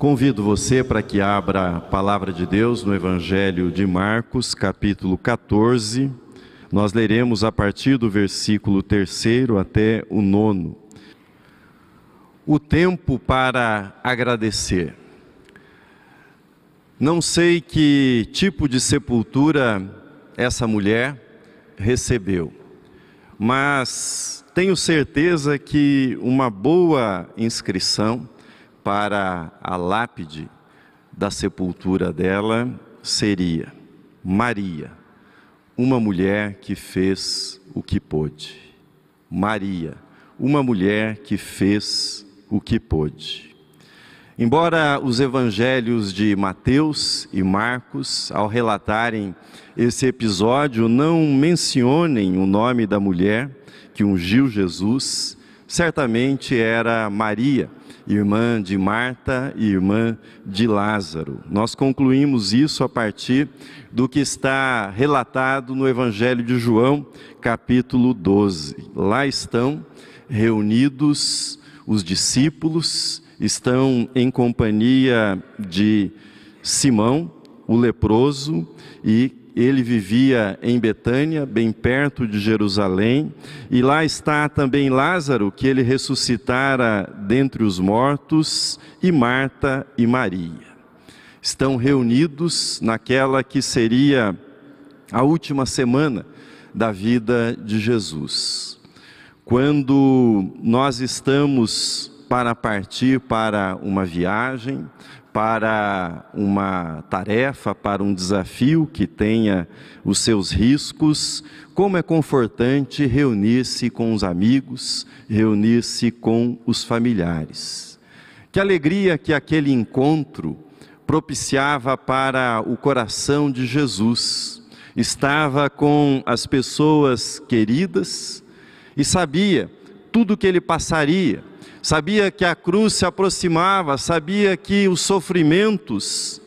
Convido você para que abra a palavra de Deus no Evangelho de Marcos, capítulo 14. Nós leremos a partir do versículo 3 até o nono. O tempo para agradecer. Não sei que tipo de sepultura essa mulher recebeu, mas tenho certeza que uma boa inscrição para a lápide da sepultura dela seria Maria, uma mulher que fez o que pôde. Maria, uma mulher que fez o que pôde. Embora os evangelhos de Mateus e Marcos, ao relatarem esse episódio, não mencionem o nome da mulher que ungiu Jesus, certamente era Maria irmã de Marta e irmã de Lázaro. Nós concluímos isso a partir do que está relatado no Evangelho de João, capítulo 12. Lá estão reunidos os discípulos, estão em companhia de Simão, o leproso, e ele vivia em Betânia, bem perto de Jerusalém, e lá está também Lázaro, que ele ressuscitara dentre os mortos, e Marta e Maria. Estão reunidos naquela que seria a última semana da vida de Jesus. Quando nós estamos para partir para uma viagem, para uma tarefa, para um desafio que tenha os seus riscos, como é confortante reunir-se com os amigos, reunir-se com os familiares. Que alegria que aquele encontro propiciava para o coração de Jesus. Estava com as pessoas queridas e sabia tudo o que ele passaria sabia que a cruz se aproximava, sabia que os sofrimentos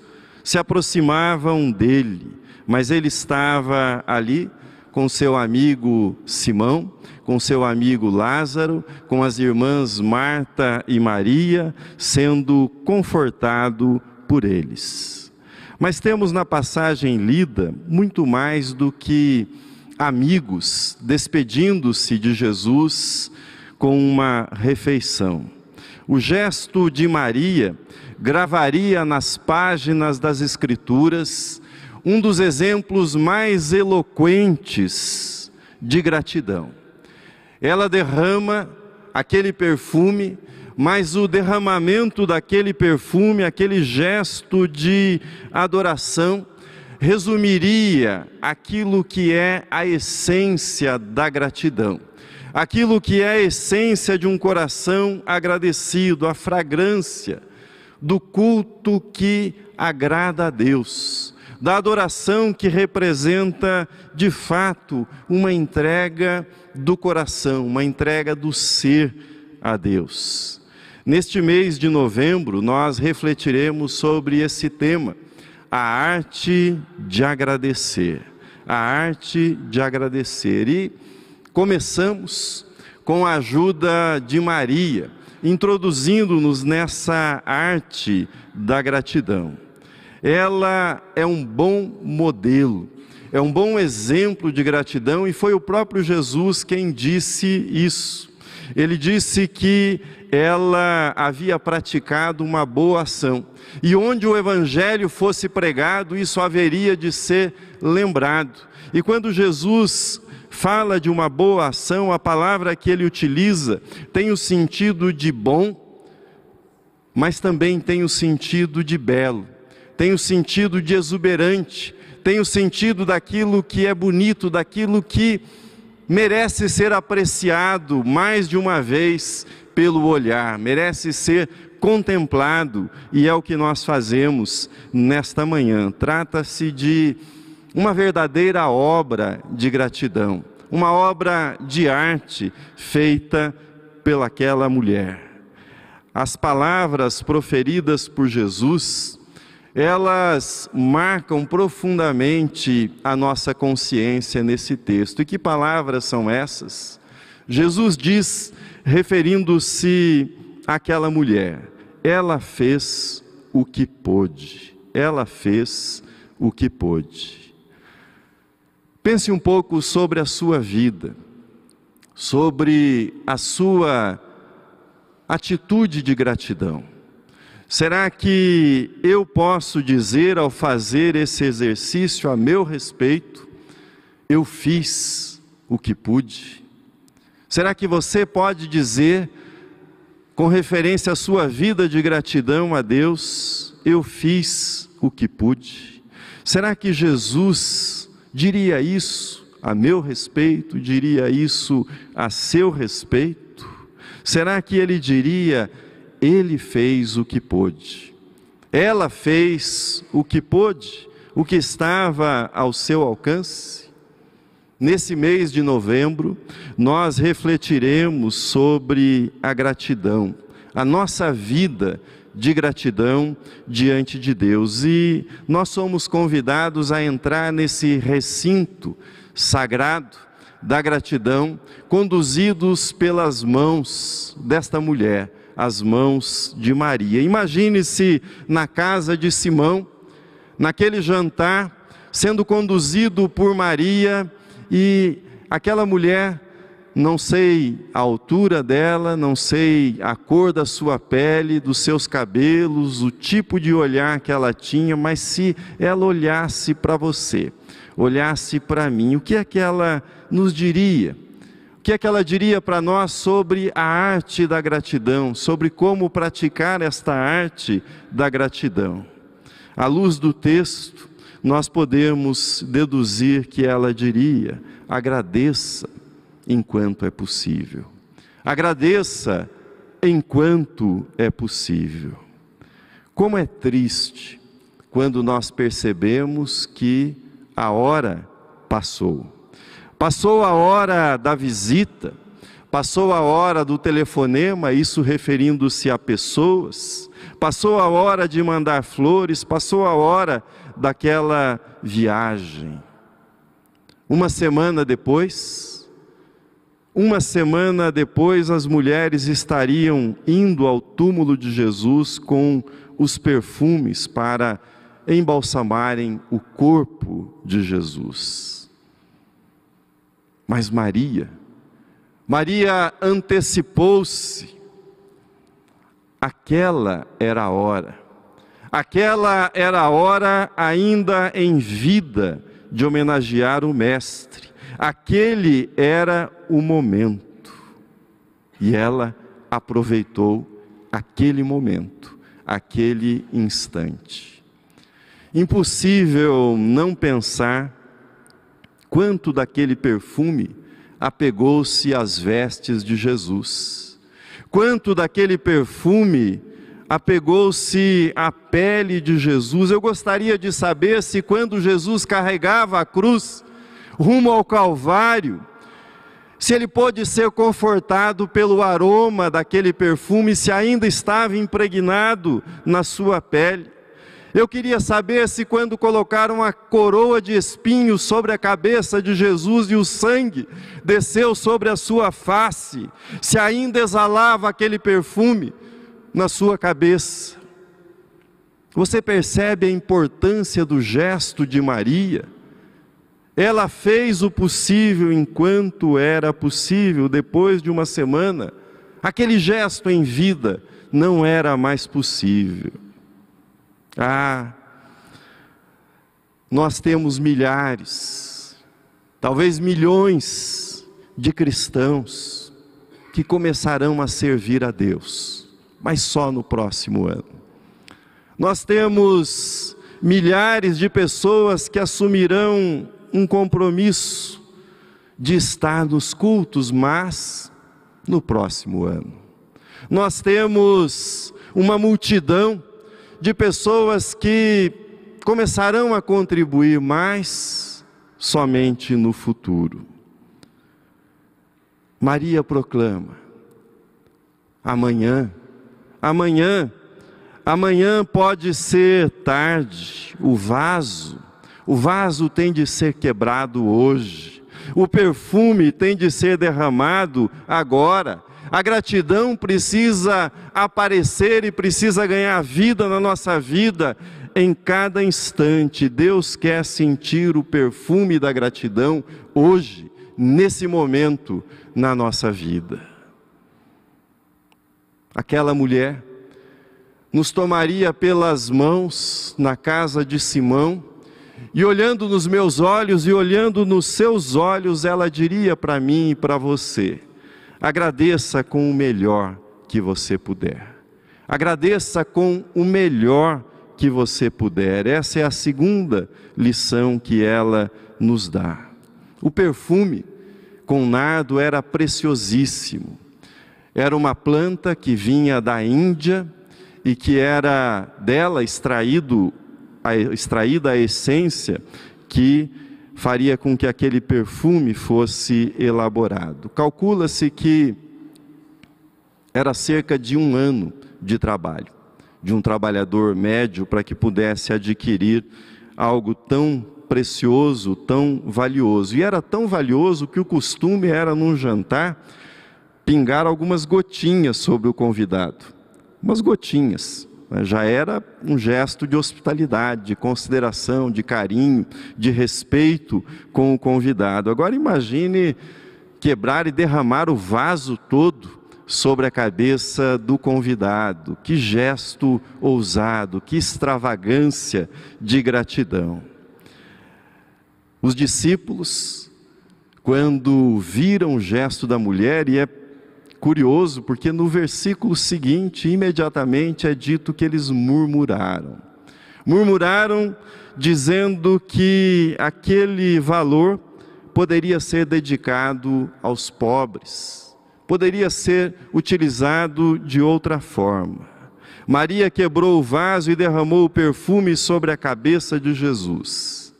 se aproximavam dele, mas ele estava ali com seu amigo Simão, com seu amigo Lázaro, com as irmãs Marta e Maria, sendo confortado por eles. Mas temos na passagem lida muito mais do que amigos despedindo-se de Jesus com uma refeição. O gesto de Maria gravaria nas páginas das Escrituras um dos exemplos mais eloquentes de gratidão. Ela derrama aquele perfume, mas o derramamento daquele perfume, aquele gesto de adoração, resumiria aquilo que é a essência da gratidão aquilo que é a essência de um coração agradecido, a fragrância do culto que agrada a Deus, da adoração que representa de fato uma entrega do coração, uma entrega do ser a Deus. Neste mês de novembro, nós refletiremos sobre esse tema, a arte de agradecer. A arte de agradecer. E Começamos com a ajuda de Maria, introduzindo-nos nessa arte da gratidão. Ela é um bom modelo, é um bom exemplo de gratidão e foi o próprio Jesus quem disse isso. Ele disse que ela havia praticado uma boa ação e onde o evangelho fosse pregado, isso haveria de ser lembrado. E quando Jesus fala de uma boa ação, a palavra que ele utiliza tem o sentido de bom, mas também tem o sentido de belo, tem o sentido de exuberante, tem o sentido daquilo que é bonito, daquilo que merece ser apreciado mais de uma vez pelo olhar, merece ser contemplado, e é o que nós fazemos nesta manhã. Trata-se de uma verdadeira obra de gratidão, uma obra de arte feita pelaquela mulher. As palavras proferidas por Jesus, elas marcam profundamente a nossa consciência nesse texto. E que palavras são essas? Jesus diz, referindo-se àquela mulher, ela fez o que pôde. Ela fez o que pôde. Pense um pouco sobre a sua vida, sobre a sua atitude de gratidão. Será que eu posso dizer ao fazer esse exercício a meu respeito, eu fiz o que pude? Será que você pode dizer, com referência à sua vida de gratidão a Deus, eu fiz o que pude? Será que Jesus diria isso a meu respeito, diria isso a seu respeito? Será que ele diria, ele fez o que pôde? Ela fez o que pôde, o que estava ao seu alcance? Nesse mês de novembro, nós refletiremos sobre a gratidão, a nossa vida de gratidão diante de Deus. E nós somos convidados a entrar nesse recinto sagrado da gratidão, conduzidos pelas mãos desta mulher, as mãos de Maria. Imagine-se na casa de Simão, naquele jantar, sendo conduzido por Maria e aquela mulher, não sei a altura dela, não sei a cor da sua pele, dos seus cabelos, o tipo de olhar que ela tinha, mas se ela olhasse para você, olhasse para mim, o que é que ela nos diria? O que é que ela diria para nós sobre a arte da gratidão, sobre como praticar esta arte da gratidão? À luz do texto, nós podemos deduzir que ela diria: agradeça enquanto é possível. Agradeça enquanto é possível. Como é triste quando nós percebemos que a hora passou. Passou a hora da visita, passou a hora do telefonema, isso referindo-se a pessoas, passou a hora de mandar flores, passou a hora daquela viagem. Uma semana depois, uma semana depois, as mulheres estariam indo ao túmulo de Jesus com os perfumes para embalsamarem o corpo de Jesus. Mas Maria, Maria antecipou-se, aquela era a hora Aquela era a hora ainda em vida de homenagear o Mestre. Aquele era o momento. E ela aproveitou aquele momento, aquele instante. Impossível não pensar quanto daquele perfume apegou-se às vestes de Jesus. Quanto daquele perfume apegou-se à pele de Jesus. Eu gostaria de saber se quando Jesus carregava a cruz rumo ao Calvário, se ele pôde ser confortado pelo aroma daquele perfume, se ainda estava impregnado na sua pele. Eu queria saber se, quando colocaram a coroa de espinhos sobre a cabeça de Jesus e o sangue desceu sobre a sua face, se ainda exalava aquele perfume na sua cabeça. Você percebe a importância do gesto de Maria? Ela fez o possível enquanto era possível, depois de uma semana, aquele gesto em vida não era mais possível. Ah, nós temos milhares, talvez milhões de cristãos que começarão a servir a Deus mas só no próximo ano. Nós temos milhares de pessoas que assumirão um compromisso de estar nos cultos, mas no próximo ano. Nós temos uma multidão de pessoas que começarão a contribuir mais somente no futuro. Maria proclama: amanhã amanhã. Amanhã pode ser tarde, o vaso, o vaso tem de ser quebrado hoje, o perfume tem de ser derramado agora, A gratidão precisa aparecer e precisa ganhar vida na nossa vida em cada instante. Deus quer sentir o perfume da gratidão hoje, nesse momento na nossa vida. Aquela mulher nos tomaria pelas mãos na casa de Simão, e olhando nos meus olhos e olhando nos seus olhos, ela diria para mim e para você: agradeça com o melhor que você puder. Agradeça com o melhor que você puder. Essa é a segunda lição que ela nos dá. O perfume com nardo era preciosíssimo. Era uma planta que vinha da Índia e que era dela extraído a, extraída a essência que faria com que aquele perfume fosse elaborado. Calcula-se que era cerca de um ano de trabalho de um trabalhador médio para que pudesse adquirir algo tão precioso, tão valioso. E era tão valioso que o costume era num jantar pingar algumas gotinhas sobre o convidado. Umas gotinhas. Né? Já era um gesto de hospitalidade, de consideração, de carinho, de respeito com o convidado. Agora imagine quebrar e derramar o vaso todo sobre a cabeça do convidado. Que gesto ousado, que extravagância de gratidão. Os discípulos, quando viram o gesto da mulher, e é curioso porque no versículo seguinte, imediatamente é dito que eles murmuraram. Murmuraram dizendo que aquele valor poderia ser dedicado aos pobres poderia ser utilizado de outra forma. Maria quebrou o vaso e derramou o perfume sobre a cabeça de Jesus.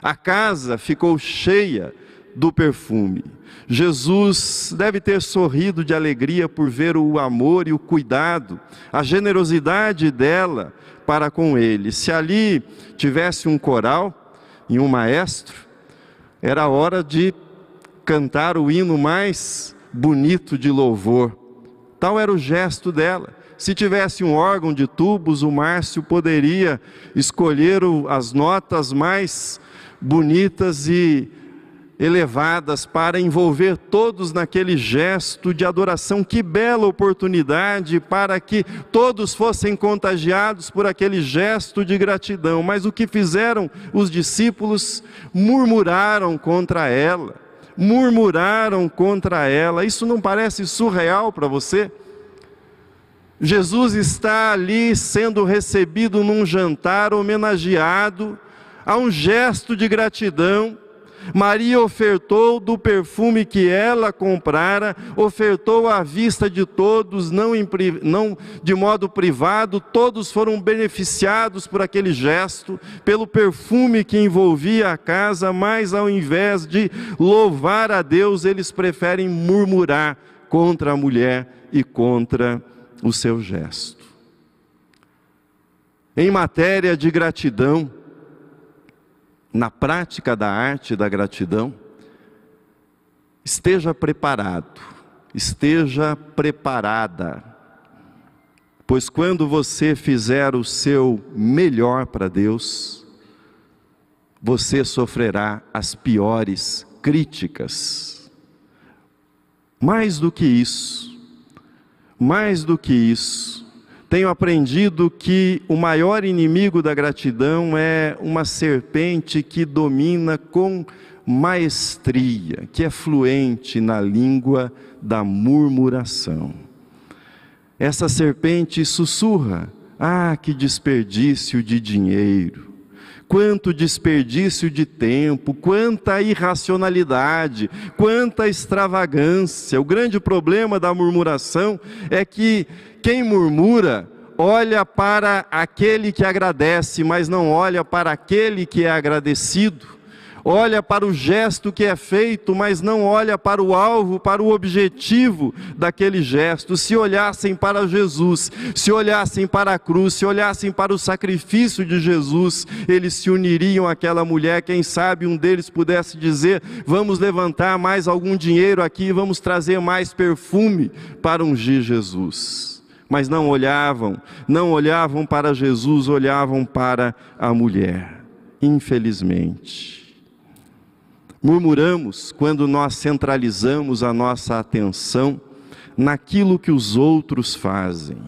A casa ficou cheia do perfume. Jesus deve ter sorrido de alegria por ver o amor e o cuidado, a generosidade dela para com ele. Se ali tivesse um coral e um maestro, era hora de cantar o hino mais bonito de louvor. Tal era o gesto dela. Se tivesse um órgão de tubos, o Márcio poderia escolher as notas mais bonitas e elevadas para envolver todos naquele gesto de adoração. Que bela oportunidade para que todos fossem contagiados por aquele gesto de gratidão. Mas o que fizeram os discípulos? Murmuraram contra ela murmuraram contra ela. Isso não parece surreal para você? Jesus está ali sendo recebido num jantar homenageado a um gesto de gratidão Maria ofertou do perfume que ela comprara, ofertou à vista de todos, não, em, não de modo privado, todos foram beneficiados por aquele gesto, pelo perfume que envolvia a casa, mas ao invés de louvar a Deus, eles preferem murmurar contra a mulher e contra o seu gesto. Em matéria de gratidão, na prática da arte da gratidão, esteja preparado, esteja preparada, pois quando você fizer o seu melhor para Deus, você sofrerá as piores críticas. Mais do que isso, mais do que isso, tenho aprendido que o maior inimigo da gratidão é uma serpente que domina com maestria, que é fluente na língua da murmuração. Essa serpente sussurra: Ah, que desperdício de dinheiro! Quanto desperdício de tempo, quanta irracionalidade, quanta extravagância. O grande problema da murmuração é que quem murmura olha para aquele que agradece, mas não olha para aquele que é agradecido. olha para o gesto que é feito, mas não olha para o alvo, para o objetivo daquele gesto. Se olhassem para Jesus, se olhassem para a cruz, se olhassem para o sacrifício de Jesus, eles se uniriam àquela mulher. Quem sabe um deles pudesse dizer: Vamos levantar mais algum dinheiro aqui, vamos trazer mais perfume para ungir Jesus mas não olhavam, não olhavam para Jesus, olhavam para a mulher. Infelizmente. Murmuramos quando nós centralizamos a nossa atenção naquilo que os outros fazem.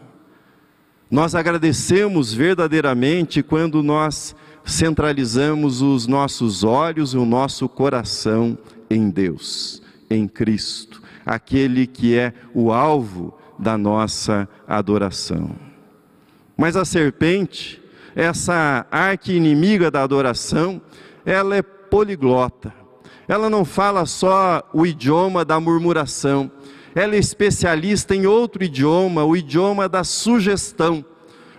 Nós agradecemos verdadeiramente quando nós centralizamos os nossos olhos e o nosso coração em Deus, em Cristo, aquele que é o alvo da nossa adoração. Mas a serpente, essa arque inimiga da adoração, ela é poliglota. Ela não fala só o idioma da murmuração, ela é especialista em outro idioma, o idioma da sugestão,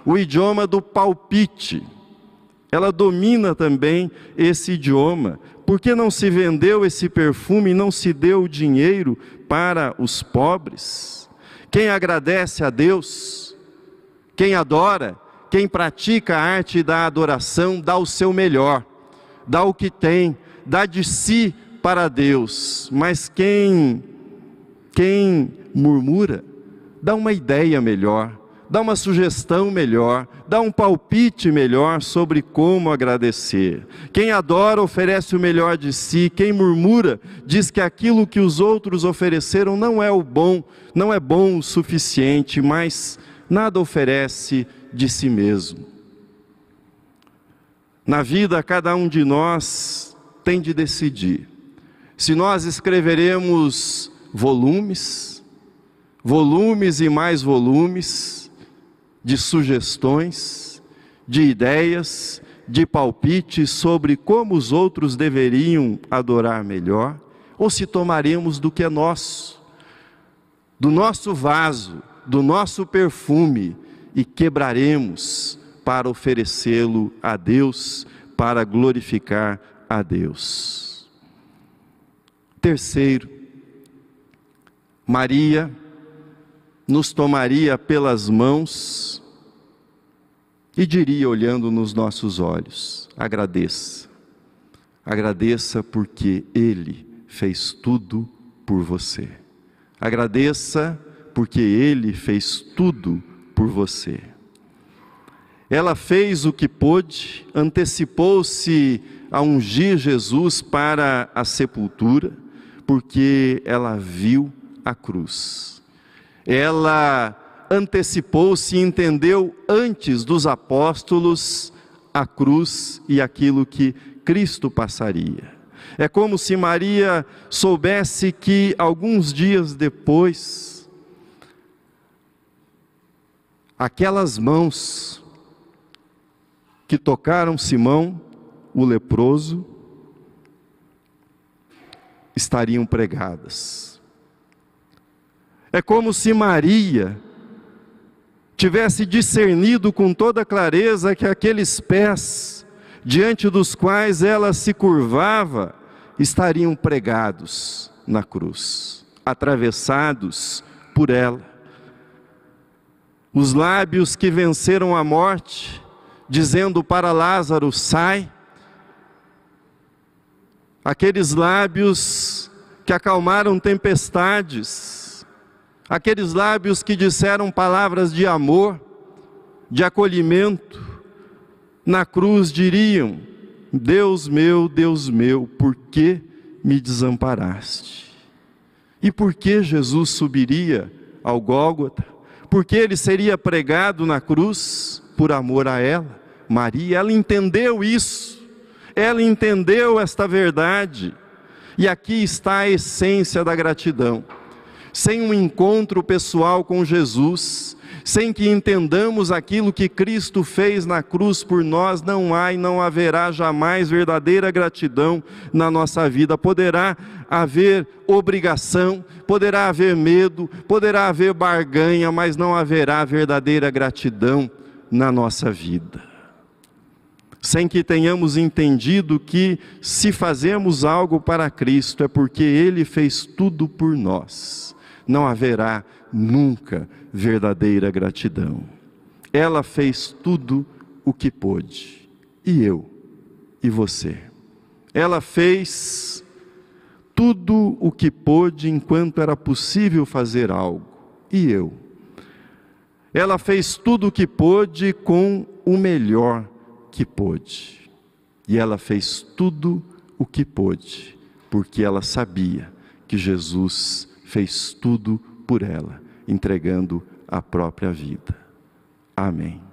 o idioma do palpite. Ela domina também esse idioma. Por que não se vendeu esse perfume e não se deu dinheiro para os pobres? Quem agradece a Deus, quem adora, quem pratica a arte da adoração, dá o seu melhor, dá o que tem, dá de si para Deus. Mas quem quem murmura, dá uma ideia melhor, dá uma sugestão melhor, dá um palpite melhor sobre como agradecer. Quem adora oferece o melhor de si, quem murmura diz que aquilo que os outros ofereceram não é o bom, não é bom o suficiente, mas nada oferece de si mesmo. Na vida, cada um de nós tem de decidir se nós escreveremos volumes, volumes e mais volumes, de sugestões, de ideias, de palpites sobre como os outros deveriam adorar melhor, ou se tomaremos do que é nosso, do nosso vaso, do nosso perfume e quebraremos para oferecê-lo a Deus, para glorificar a Deus. Terceiro, Maria nos tomaria pelas mãos e diria, olhando nos nossos olhos: agradeça, agradeça porque Ele fez tudo por você. Agradeça porque Ele fez tudo por você. Ela fez o que pôde, antecipou-se a ungir Jesus para a sepultura, porque ela viu a cruz ela antecipou-se e entendeu antes dos apóstolos a cruz e aquilo que Cristo passaria. É como se Maria soubesse que alguns dias depois, aquelas mãos que tocaram Simão, o leproso, estariam pregadas. É como se Maria tivesse discernido com toda clareza que aqueles pés, diante dos quais ela se curvava, estariam pregados na cruz, atravessados por ela. Os lábios que venceram a morte, dizendo para Lázaro: sai. Aqueles lábios que acalmaram tempestades, aqueles lábios que disseram palavras de amor, de acolhimento, na cruz diriam: Deus meu, Deus meu, por que me desamparaste? E por que Jesus subiria ao Gólgota? Porque ele seria pregado na cruz por amor a ela, Maria. Ela entendeu isso, ela entendeu esta verdade. E aqui está a essência da gratidão sem um encontro pessoal com Jesus, sem que entendamos aquilo que Cristo fez na cruz por nós, não há e não haverá jamais verdadeira gratidão na nossa vida. Poderá haver obrigação, poderá haver medo, poderá haver barganha, mas não haverá verdadeira gratidão na nossa vida. sem que tenhamos entendido que se fazemos algo para Cristo é porque Ele fez tudo por nós, não haverá nunca verdadeira gratidão. Ela fez tudo o que pôde, e eu, e você. Ela fez tudo o que pôde enquanto era possível fazer algo, e eu. Ela fez tudo o que pôde com o melhor que pôde. E ela fez tudo o que pôde, porque ela sabia que Jesus fez tudo por ela, entregando a própria vida. Amém.